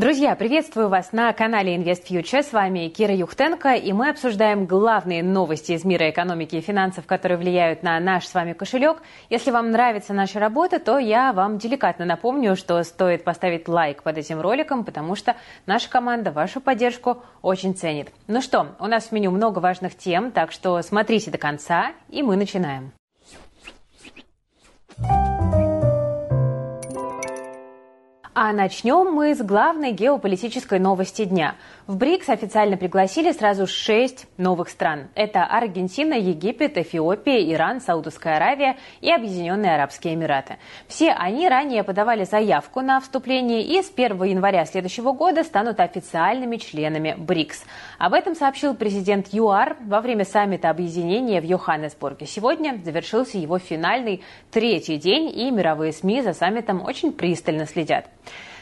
Друзья, приветствую вас на канале Invest Future. С вами Кира Юхтенко, и мы обсуждаем главные новости из мира экономики и финансов, которые влияют на наш с вами кошелек. Если вам нравится наша работа, то я вам деликатно напомню, что стоит поставить лайк под этим роликом, потому что наша команда вашу поддержку очень ценит. Ну что, у нас в меню много важных тем, так что смотрите до конца, и мы начинаем. А начнем мы с главной геополитической новости дня. В БРИКС официально пригласили сразу шесть новых стран. Это Аргентина, Египет, Эфиопия, Иран, Саудовская Аравия и Объединенные Арабские Эмираты. Все они ранее подавали заявку на вступление и с 1 января следующего года станут официальными членами БРИКС. Об этом сообщил президент ЮАР во время саммита объединения в Йоханнесбурге. Сегодня завершился его финальный третий день, и мировые СМИ за саммитом очень пристально следят.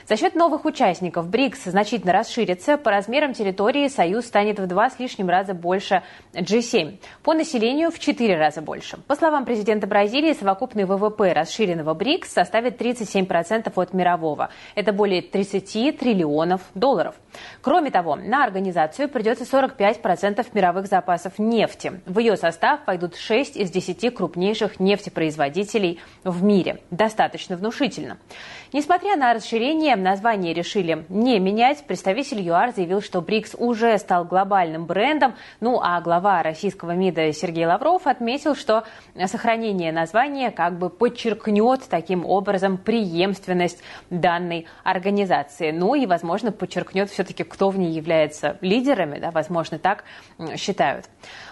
За счет новых участников БРИКС значительно расширится. По размерам территории Союз станет в два с лишним раза больше G7. По населению в четыре раза больше. По словам президента Бразилии, совокупный ВВП расширенного БРИКС составит 37% от мирового. Это более 30 триллионов долларов. Кроме того, на организацию придется 45% мировых запасов нефти. В ее состав пойдут 6 из 10 крупнейших нефтепроизводителей в мире. Достаточно внушительно. Несмотря на расширение, название решили не менять. Представитель ЮАР заявил, что БРИКС уже стал глобальным брендом. Ну а глава российского МИДа Сергей Лавров отметил, что сохранение названия как бы подчеркнет таким образом преемственность данной организации. Ну и, возможно, подчеркнет все-таки, кто в ней является лидерами. Да, возможно, так считают.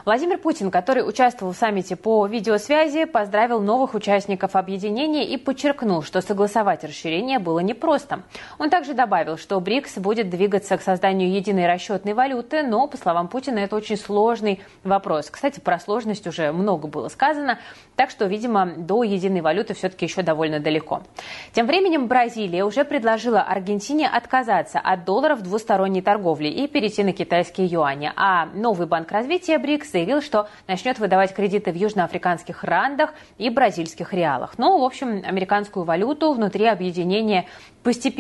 Владимир Путин, который участвовал в саммите по видеосвязи, поздравил новых участников объединения и подчеркнул, что согласовать расширение было непросто. Он также добавил, что БРИКС будет двигаться к созданию единой расчетной валюты, но, по словам Путина, это очень сложный вопрос. Кстати, про сложность уже много было сказано, так что, видимо, до единой валюты все-таки еще довольно далеко. Тем временем Бразилия уже предложила Аргентине отказаться от долларов двусторонней торговли и перейти на китайские юани. А новый банк развития БРИКС заявил, что начнет выдавать кредиты в южноафриканских рандах и бразильских реалах. Ну, в общем, американскую валюту внутри объединения объединения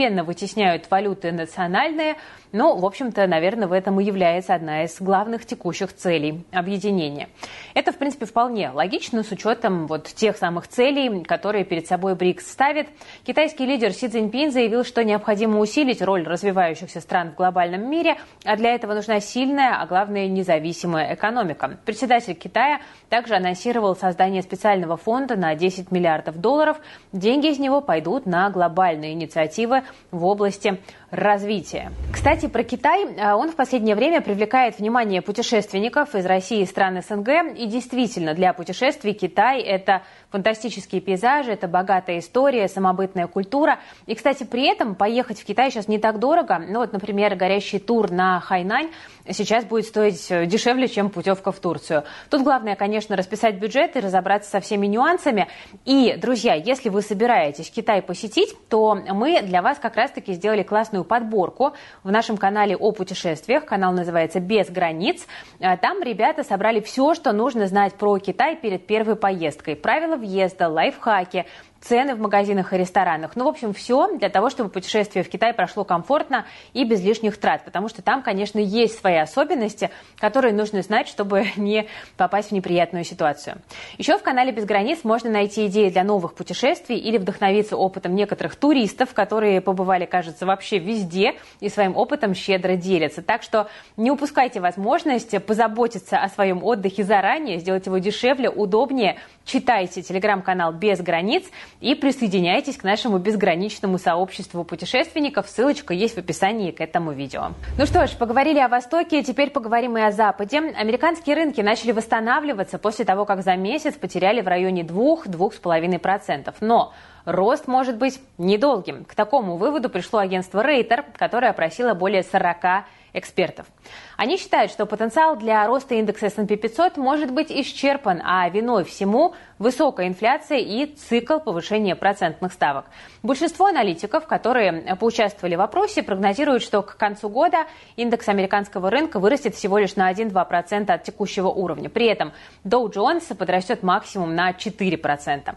постепенно вытесняют валюты национальные, но, в общем-то, наверное, в этом и является одна из главных текущих целей объединения. Это, в принципе, вполне логично с учетом вот тех самых целей, которые перед собой БРИКС ставит. Китайский лидер Си Цзиньпин заявил, что необходимо усилить роль развивающихся стран в глобальном мире, а для этого нужна сильная, а главное, независимая экономика. Председатель Китая также анонсировал создание специального фонда на 10 миллиардов долларов. Деньги из него пойдут на глобальные инициативы в области развития. Кстати, про Китай. Э, он в последнее время привлекает внимание путешественников из России и стран СНГ. И действительно, для путешествий Китай – это фантастические пейзажи, это богатая история, самобытная культура. И, кстати, при этом поехать в Китай сейчас не так дорого. Ну вот, например, горящий тур на Хайнань сейчас будет стоить э, дешевле, чем путевка в Турцию. Тут главное, конечно, расписать бюджет и разобраться со всеми нюансами. И, друзья, если вы собираетесь Китай посетить, то мы для вас как раз-таки сделали классную подборку в нашем канале о путешествиях. Канал называется «Без границ». Э, там ребята собрали все, что нужно знать про Китай перед первой поездкой. Правила въезда, лайфхаки, цены в магазинах и ресторанах. Ну, в общем, все для того, чтобы путешествие в Китай прошло комфортно и без лишних трат, потому что там, конечно, есть свои особенности, которые нужно знать, чтобы не попасть в неприятную ситуацию. Еще в канале «Без границ» можно найти идеи для новых путешествий или вдохновиться опытом некоторых туристов, которые побывали, кажется, вообще везде и своим опытом щедро делятся. Так что не упускайте возможность позаботиться о своем отдыхе заранее, сделать его дешевле, удобнее. Читайте телеграм-канал «Без границ», и присоединяйтесь к нашему безграничному сообществу путешественников. Ссылочка есть в описании к этому видео. Ну что ж, поговорили о Востоке, теперь поговорим и о Западе. Американские рынки начали восстанавливаться после того, как за месяц потеряли в районе 2-2,5%. Но рост может быть недолгим. К такому выводу пришло агентство Рейтер, которое опросило более 40 экспертов. Они считают, что потенциал для роста индекса S&P 500 может быть исчерпан, а виной всему высокая инфляция и цикл повышения процентных ставок. Большинство аналитиков, которые поучаствовали в опросе, прогнозируют, что к концу года индекс американского рынка вырастет всего лишь на 1-2% от текущего уровня. При этом Dow Jones подрастет максимум на 4%.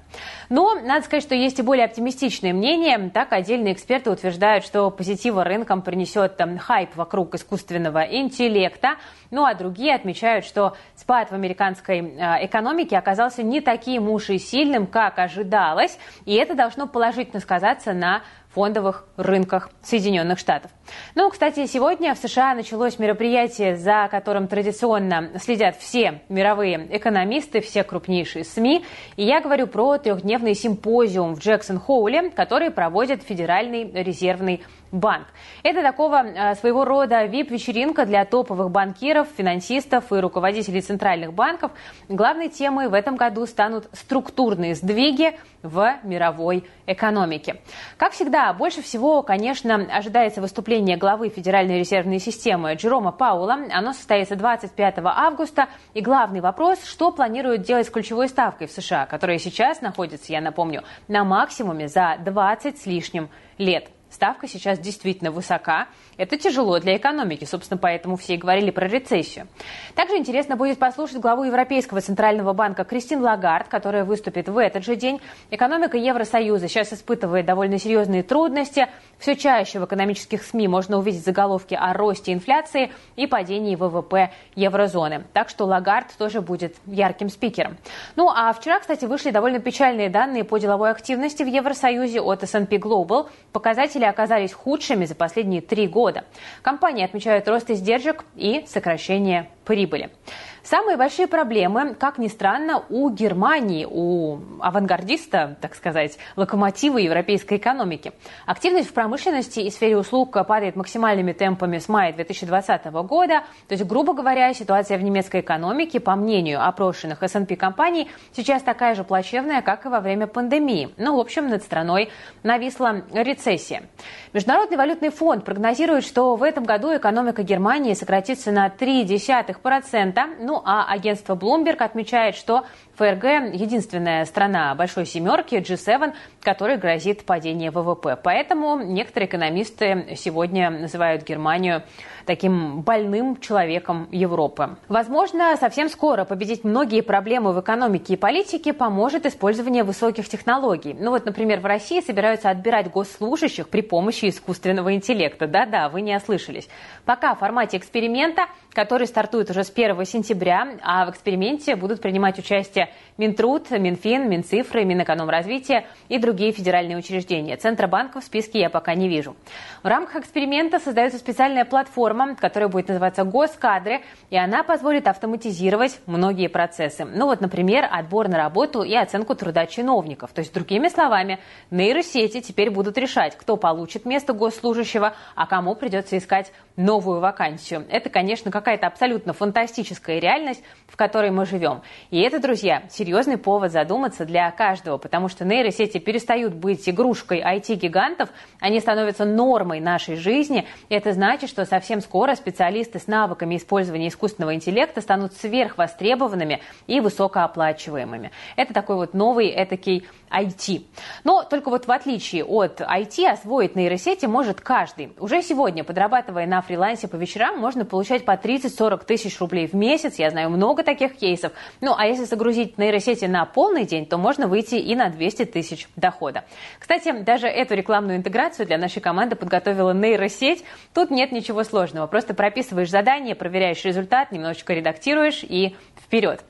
Но надо сказать, что есть и более оптимистичные мнения. Так, отдельные эксперты утверждают, что позитива рынкам принесет там, хайп вокруг искусственного интеллекта. Ну а другие отмечают, что спад в американской э, экономике оказался не таким уж и сильным, как ожидалось. И это должно положительно сказаться на фондовых рынках Соединенных Штатов. Ну, кстати, сегодня в США началось мероприятие, за которым традиционно следят все мировые экономисты, все крупнейшие СМИ. И я говорю про трехдневный симпозиум в Джексон-Хоуле, который проводит Федеральный резервный банк. Это такого э, своего рода VIP-вечеринка для топовых банкиров, финансистов и руководителей центральных банков. Главной темой в этом году станут структурные сдвиги в мировой экономике. Как всегда, больше всего, конечно, ожидается выступление главы Федеральной резервной системы Джерома Паула. Оно состоится 25 августа. И главный вопрос, что планируют делать с ключевой ставкой в США, которая сейчас находится, я напомню, на максимуме за 20 с лишним лет. Ставка сейчас действительно высока. Это тяжело для экономики, собственно, поэтому все и говорили про рецессию. Также интересно будет послушать главу Европейского центрального банка Кристин Лагард, которая выступит в этот же день. Экономика Евросоюза сейчас испытывает довольно серьезные трудности. Все чаще в экономических СМИ можно увидеть заголовки о росте инфляции и падении ВВП еврозоны. Так что Лагард тоже будет ярким спикером. Ну а вчера, кстати, вышли довольно печальные данные по деловой активности в Евросоюзе от S&P Global. Показатели оказались худшими за последние три года. Компании отмечают рост издержек и сокращение прибыли. Самые большие проблемы, как ни странно, у Германии, у авангардиста, так сказать, локомотива европейской экономики. Активность в промышленности и сфере услуг падает максимальными темпами с мая 2020 года. То есть, грубо говоря, ситуация в немецкой экономике, по мнению опрошенных S&P компаний, сейчас такая же плачевная, как и во время пандемии. Ну, в общем, над страной нависла рецессия. Международный валютный фонд прогнозирует, что в этом году экономика Германии сократится на 0,3%, ну а агентство Bloomberg отмечает, что ФРГ – единственная страна Большой Семерки, G7, которой грозит падение ВВП. Поэтому некоторые экономисты сегодня называют Германию таким больным человеком Европы. Возможно, совсем скоро победить многие проблемы в экономике и политике поможет использование высоких технологий. Ну вот, например, в России собираются отбирать госслужащих при помощи искусственного интеллекта. Да-да, вы не ослышались. Пока в формате эксперимента, который стартует уже с 1 сентября, а в эксперименте будут принимать участие Минтруд, Минфин, Минцифры, Минэкономразвития и другие федеральные учреждения. Центробанка в списке я пока не вижу. В рамках эксперимента создается специальная платформа которая будет называться «Госкадры», и она позволит автоматизировать многие процессы. Ну вот, например, отбор на работу и оценку труда чиновников. То есть, другими словами, нейросети теперь будут решать, кто получит место госслужащего, а кому придется искать новую вакансию. Это, конечно, какая-то абсолютно фантастическая реальность, в которой мы живем. И это, друзья, серьезный повод задуматься для каждого, потому что нейросети перестают быть игрушкой IT-гигантов, они становятся нормой нашей жизни. И это значит, что совсем скоро специалисты с навыками использования искусственного интеллекта станут сверхвостребованными и высокооплачиваемыми. Это такой вот новый этакий IT. Но только вот в отличие от IT освоить нейросети может каждый. Уже сегодня, подрабатывая на фрилансе по вечерам, можно получать по 30-40 тысяч рублей в месяц. Я знаю много таких кейсов. Ну, а если загрузить нейросети на полный день, то можно выйти и на 200 тысяч дохода. Кстати, даже эту рекламную интеграцию для нашей команды подготовила нейросеть. Тут нет ничего сложного. Просто прописываешь задание, проверяешь результат, немножечко редактируешь и вперед.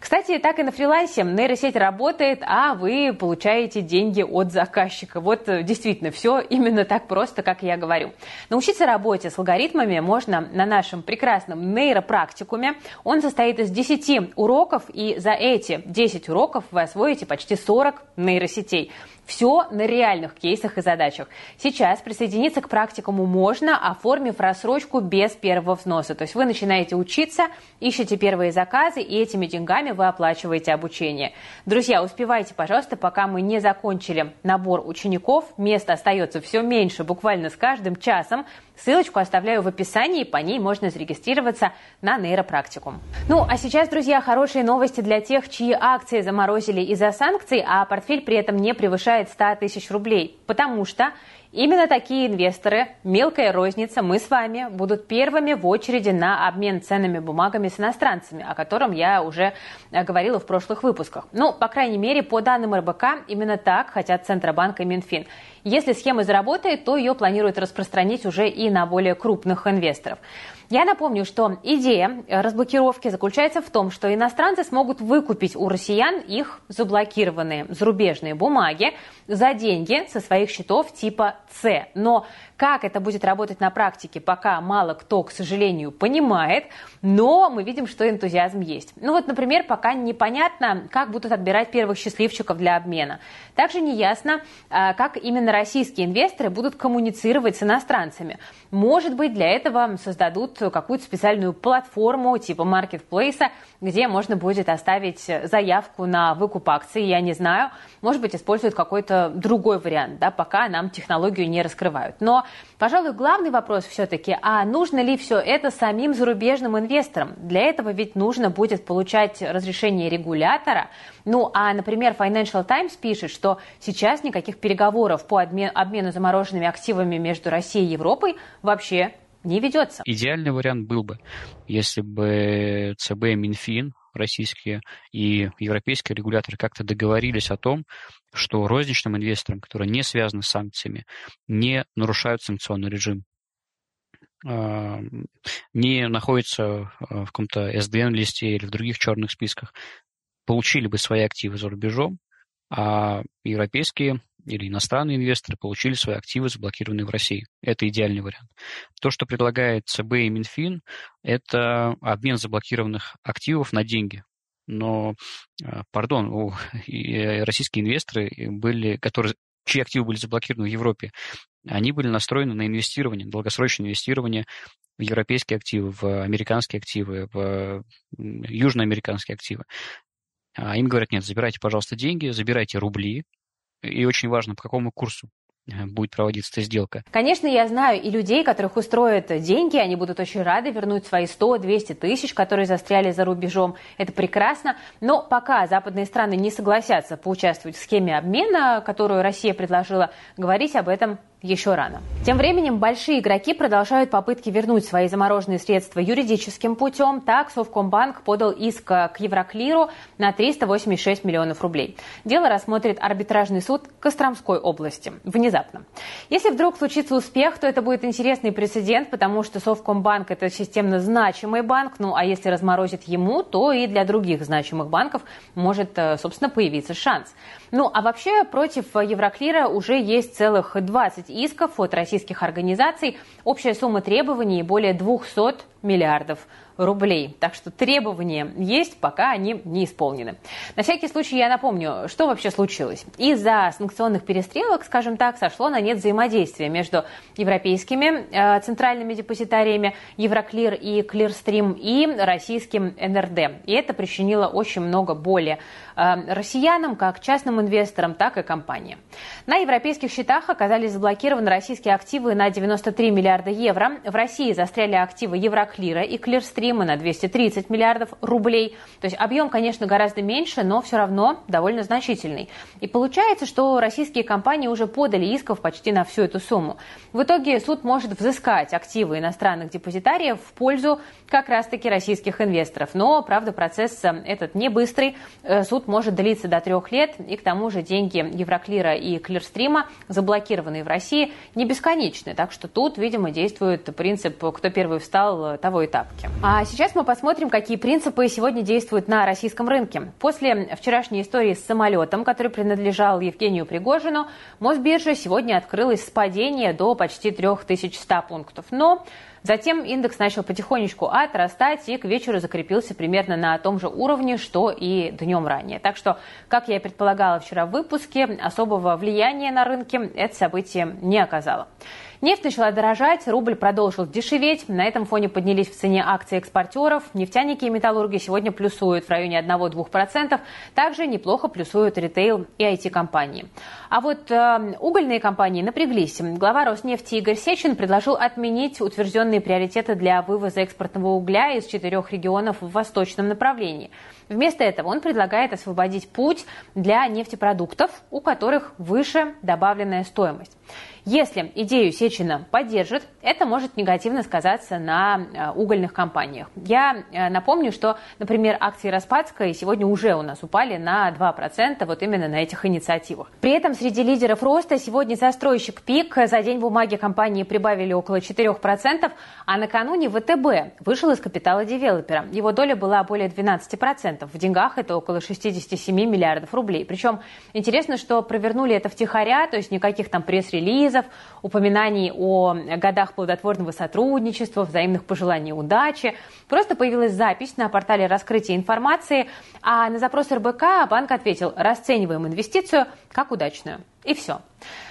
Кстати, так и на фрилансе нейросеть работает, а вы получаете деньги от заказчика. Вот э, действительно, все именно так просто, как я говорю. Научиться работе с алгоритмами можно на нашем прекрасном нейропрактикуме. Он состоит из 10 уроков, и за эти 10 уроков вы освоите почти 40 нейросетей. Все на реальных кейсах и задачах. Сейчас присоединиться к практикуму можно, оформив рассрочку без первого взноса. То есть вы начинаете учиться, ищете первые заказы, и этими деньгами вы оплачиваете обучение. Друзья, успевайте, пожалуйста, пока мы не закончили набор учеников. Места остается все меньше, буквально с каждым часом. Ссылочку оставляю в описании, по ней можно зарегистрироваться на нейропрактикум. Ну, а сейчас, друзья, хорошие новости для тех, чьи акции заморозили из-за санкций, а портфель при этом не превышает 100 тысяч рублей. Потому что Именно такие инвесторы, мелкая розница, мы с вами, будут первыми в очереди на обмен ценными бумагами с иностранцами, о котором я уже э, говорила в прошлых выпусках. Ну, по крайней мере, по данным РБК, именно так хотят Центробанк и Минфин. Если схема заработает, то ее планируют распространить уже и на более крупных инвесторов. Я напомню, что идея разблокировки заключается в том, что иностранцы смогут выкупить у россиян их заблокированные зарубежные бумаги за деньги со своих счетов типа С. Но как это будет работать на практике, пока мало кто, к сожалению, понимает, но мы видим, что энтузиазм есть. Ну вот, например, пока непонятно, как будут отбирать первых счастливчиков для обмена. Также не ясно, а, как именно российские инвесторы будут коммуницировать с иностранцами. Может быть, для этого создадут какую-то специальную платформу типа маркетплейса, где можно будет оставить заявку на выкуп акций, я не знаю. Может быть, используют какой-то другой вариант, да, пока нам технологию не раскрывают. Но Пожалуй, главный вопрос все-таки, а нужно ли все это самим зарубежным инвесторам? Для этого ведь нужно будет получать разрешение регулятора. Ну, а, например, Financial Times пишет, что сейчас никаких переговоров по обмен, обмену замороженными активами между Россией и Европой вообще не ведется. Идеальный вариант был бы, если бы ЦБ и Минфин российские и европейские регуляторы как-то договорились о том, что розничным инвесторам, которые не связаны с санкциями, не нарушают санкционный режим, а, не находятся а, в каком-то SDN-листе или в других черных списках, получили бы свои активы за рубежом, а европейские или иностранные инвесторы получили свои активы, заблокированные в России. Это идеальный вариант. То, что предлагает ЦБ и Минфин, это обмен заблокированных активов на деньги но, а, пардон, у, российские инвесторы были, которые, чьи активы были заблокированы в Европе, они были настроены на инвестирование, долгосрочное инвестирование в европейские активы, в американские активы, в южноамериканские активы. А им говорят, нет, забирайте, пожалуйста, деньги, забирайте рубли, и очень важно, по какому курсу Э, будет проводиться эта сделка. Конечно, я знаю и людей, которых устроят деньги, они будут очень рады вернуть свои 100-200 тысяч, которые застряли за рубежом. Это прекрасно, но пока западные страны не согласятся поучаствовать в схеме обмена, которую Россия предложила, говорить об этом еще рано. Тем временем большие игроки продолжают попытки вернуть свои замороженные средства юридическим путем. Так, Совкомбанк подал иск к Евроклиру на 386 миллионов рублей. Дело рассмотрит арбитражный суд Костромской области. Внезапно. Если вдруг случится успех, то это будет интересный прецедент, потому что Совкомбанк – это системно значимый банк. Ну, а если разморозит ему, то и для других значимых банков может, э, собственно, появиться шанс. Ну, а вообще против Евроклира уже есть целых 20 исков от российских организаций. Общая сумма требований более 200 миллиардов рублей. Так что требования есть, пока они не исполнены. На всякий случай я напомню, что вообще случилось. Из-за санкционных перестрелок, скажем так, сошло на нет взаимодействия между европейскими э, центральными депозитариями Евроклир и Клирстрим и российским НРД. И это причинило очень много боли э, россиянам, как частным инвесторам, так и компаниям. На европейских счетах оказались заблокированы российские активы на 93 миллиарда евро. В России застряли активы Евроклира и Клирстрим Стрима на 230 миллиардов рублей. То есть объем, конечно, гораздо меньше, но все равно довольно значительный. И получается, что российские компании уже подали исков почти на всю эту сумму. В итоге суд может взыскать активы иностранных депозитариев в пользу как раз-таки российских инвесторов. Но, правда, процесс э, этот не быстрый. Э, суд может длиться до трех лет, и к тому же деньги Евроклира и Клирстрима, заблокированные в России, не бесконечны. Так что тут, видимо, действует принцип «кто первый встал, того и. А сейчас мы посмотрим, какие принципы сегодня действуют на российском рынке. После вчерашней истории с самолетом, который принадлежал Евгению Пригожину, Мосбиржа сегодня открылась с падения до почти 3100 пунктов. Но Затем индекс начал потихонечку отрастать и к вечеру закрепился примерно на том же уровне, что и днем ранее. Так что, как я и предполагала вчера в выпуске, особого влияния на рынке это событие не оказало. Нефть начала дорожать, рубль продолжил дешеветь. На этом фоне поднялись в цене акции экспортеров. Нефтяники и металлурги сегодня плюсуют в районе 1-2%. Также неплохо плюсуют ритейл и IT-компании. А вот э, угольные компании напряглись. Глава Роснефти Игорь Сечин предложил отменить утвержденные приоритеты для вывоза экспортного угля из четырех регионов в восточном направлении. Вместо этого он предлагает освободить путь для нефтепродуктов, у которых выше добавленная стоимость. Если идею Сечина поддержит, это может негативно сказаться на э, угольных компаниях. Я э, напомню, что, например, акции Распадской сегодня уже у нас упали на 2% вот именно на этих инициативах. При этом среди лидеров роста сегодня застройщик ПИК за день бумаги компании прибавили около 4%, а накануне ВТБ вышел из капитала девелопера. Его доля была более 12%. В деньгах это около 67 миллиардов рублей. Причем интересно, что провернули это втихаря, то есть никаких там пресс-релизов, релизов, упоминаний о годах плодотворного сотрудничества, взаимных пожеланий удачи. Просто появилась запись на портале раскрытия информации, а на запрос РБК банк ответил, расцениваем инвестицию как удачную. И все.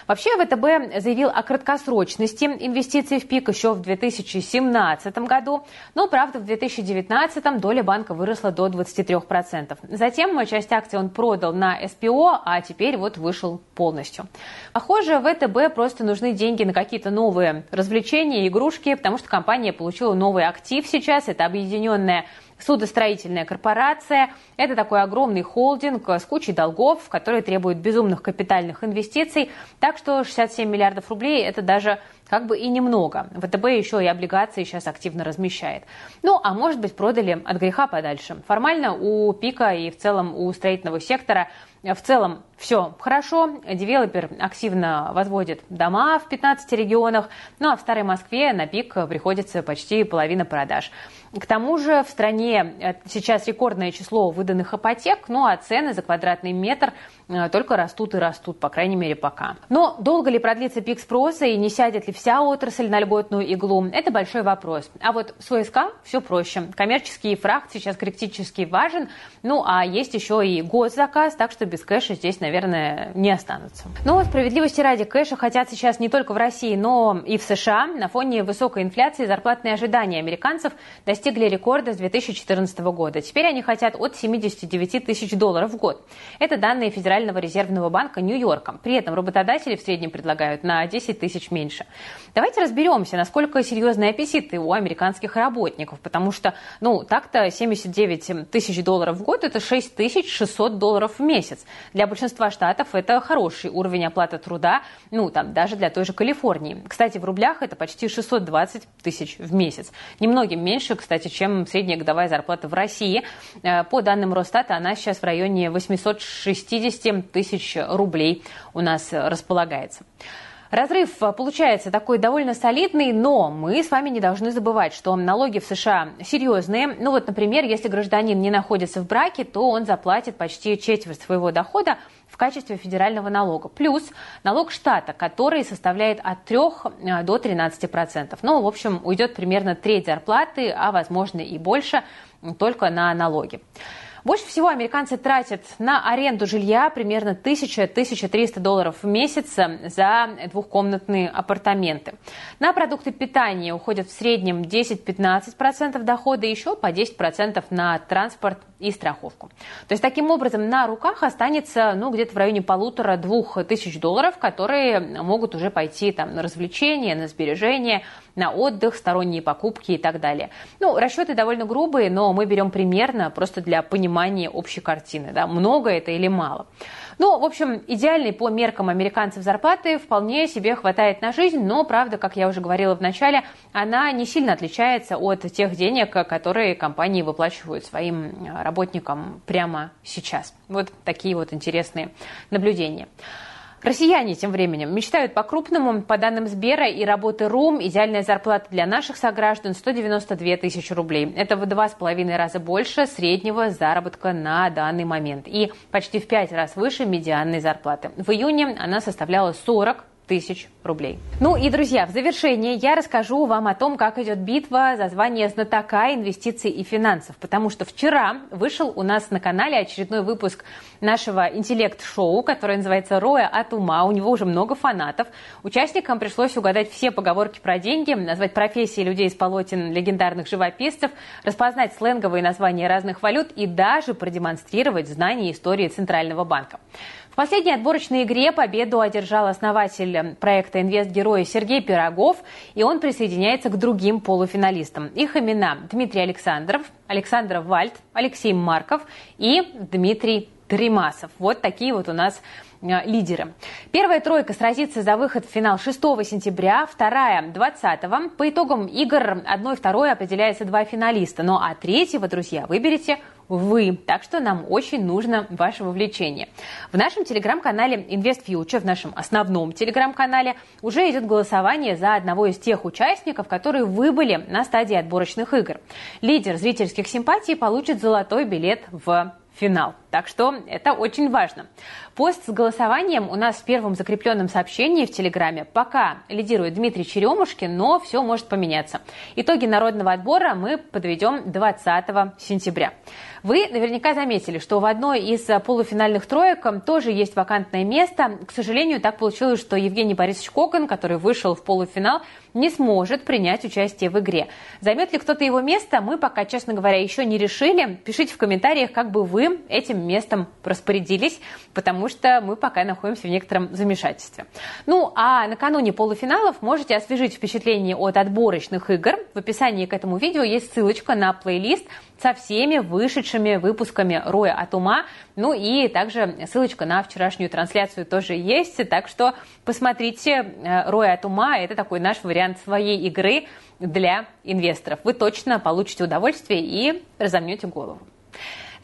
Вообще ВТБ заявил о краткосрочности инвестиций в ПИК еще в 2017 году, но, правда, в 2019 доля банка выросла до 23%. Затем часть акций он продал на СПО, а теперь вот вышел полностью. Похоже, ВТБ просто нужны деньги на какие-то новые развлечения, игрушки, потому что компания получила новый актив сейчас, это объединенная Судостроительная корпорация – это такой огромный холдинг с кучей долгов, который требует безумных капитальных инвестиций. Так что 67 миллиардов рублей – это даже как бы и немного. ВТБ еще и облигации сейчас активно размещает. Ну, а может быть, продали от греха подальше. Формально у ПИКа и в целом у строительного сектора в целом все хорошо. Девелопер активно возводит дома в 15 регионах. Ну а в Старой Москве на ПИК приходится почти половина продаж. К тому же в стране э, сейчас рекордное число выданных ипотек, ну а цены за квадратный метр э, только растут и растут, по крайней мере пока. Но долго ли продлится пик спроса и не сядет ли вся отрасль на льготную иглу, это большой вопрос. А вот с ОСК все проще. Коммерческий фрахт сейчас критически важен, ну а есть еще и госзаказ, так что без кэша здесь, наверное, не останутся. Но справедливости ради, кэша хотят сейчас не только в России, но и в США. На фоне высокой инфляции зарплатные ожидания американцев достигли рекорда с 2014 года. Теперь они хотят от 79 тысяч долларов в год. Это данные Федерального резервного банка Нью-Йорка. При этом работодатели в среднем предлагают на 10 тысяч меньше. Давайте разберемся, насколько серьезные аппетиты у американских работников, потому что, ну, так-то 79 тысяч долларов в год – это 6600 долларов в месяц. Для большинства штатов это хороший уровень оплаты труда, ну, там, даже для той же Калифорнии. Кстати, в рублях это почти 620 тысяч в месяц. Немногим меньше, кстати, чем средняя годовая зарплата в России. Э, по данным Росстата, она сейчас в районе 860 тысяч рублей у нас располагается. Разрыв э, получается такой довольно солидный, но мы с вами не должны забывать, что налоги в США серьезные. Ну вот, например, если гражданин не находится в браке, то он заплатит почти четверть своего дохода в качестве федерального налога. Плюс налог штата, который составляет от 3 э, до 13 процентов. Ну, в общем, уйдет примерно треть зарплаты, а возможно и больше, только на налоги. Больше всего американцы тратят на аренду жилья примерно 1000-1300 долларов в месяц за двухкомнатные апартаменты. На продукты питания уходят в среднем 10-15% дохода, еще по 10% на транспорт и страховку. То есть таким образом на руках останется ну, где-то в районе полутора-двух тысяч долларов, которые могут уже пойти там, на развлечения, на сбережения, на отдых, сторонние покупки и так далее. Ну, расчеты довольно грубые, но мы берем примерно просто для понимания общей картины. Да, много это или мало. Ну, в общем, идеальной по меркам американцев зарплаты вполне себе хватает на жизнь, но, правда, как я уже говорила в начале, она не сильно отличается от тех денег, которые компании выплачивают своим работникам прямо сейчас. Вот такие вот интересные наблюдения. Россияне тем временем мечтают по-крупному. По данным Сбера и работы РУМ, идеальная зарплата для наших сограждан 192 тысячи рублей. Это в два с половиной раза больше среднего заработка на данный момент. И почти в пять раз выше медианной зарплаты. В июне она составляла 40 тысяч рублей. Ну и, друзья, в завершение я расскажу вам о том, как идет битва за звание знатока инвестиций и финансов. Потому что вчера вышел у нас на канале очередной выпуск нашего интеллект-шоу, которое называется «Роя от ума». У него уже много фанатов. Участникам пришлось угадать все поговорки про деньги, назвать профессии людей из полотен легендарных живописцев, распознать сленговые названия разных валют и даже продемонстрировать знания истории Центрального банка. В последней отборочной игре победу одержал основатель проекта «Инвест-герой» Сергей Пирогов, и он присоединяется к другим полуфиналистам. Их имена Дмитрий Александров, Александр Вальд, Алексей Марков и Дмитрий Тримасов. Вот такие вот у нас лидеры. Первая тройка сразится за выход в финал 6 сентября, вторая 20 -го. По итогам игр 1 и 2 определяются два финалиста. Ну а третьего, друзья, выберете вы. Так что нам очень нужно ваше вовлечение. В нашем телеграм-канале InvestFuture, в нашем основном телеграм-канале, уже идет голосование за одного из тех участников, которые выбыли на стадии отборочных игр. Лидер зрительских симпатий получит золотой билет в финал. Так что это очень важно. Пост с голосованием у нас в первом закрепленном сообщении в Телеграме. Пока лидирует Дмитрий Черемушкин, но все может поменяться. Итоги народного отбора мы подведем 20 сентября. Вы наверняка заметили, что в одной из полуфинальных троек тоже есть вакантное место. К сожалению, так получилось, что Евгений Борисович Кокон, который вышел в полуфинал, не сможет принять участие в игре. Займет ли кто-то его место, мы пока, честно говоря, еще не решили. Пишите в комментариях, как бы вы этим местом распорядились, потому что мы пока находимся в некотором замешательстве. Ну, а накануне полуфиналов можете освежить впечатление от отборочных игр. В описании к этому видео есть ссылочка на плейлист со всеми вышедшими выпусками «Роя от ума». Ну и также ссылочка на вчерашнюю трансляцию тоже есть. Так что посмотрите э, «Роя от ума». Это такой наш вариант своей игры для инвесторов. Вы точно получите удовольствие и разомнете голову.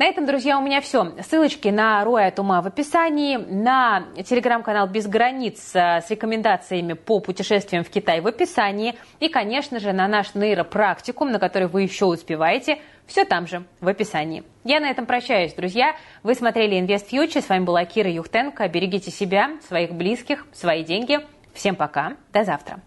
На этом, друзья, у меня все. Ссылочки на Роя от ума в описании, на телеграм-канал «Без границ» с рекомендациями по путешествиям в Китай в описании и, конечно же, на наш нейропрактикум, на который вы еще успеваете, все там же, в описании. Я на этом прощаюсь, друзья. Вы смотрели Invest Future. С вами была Кира Юхтенко. Берегите себя, своих близких, свои деньги. Всем пока. До завтра.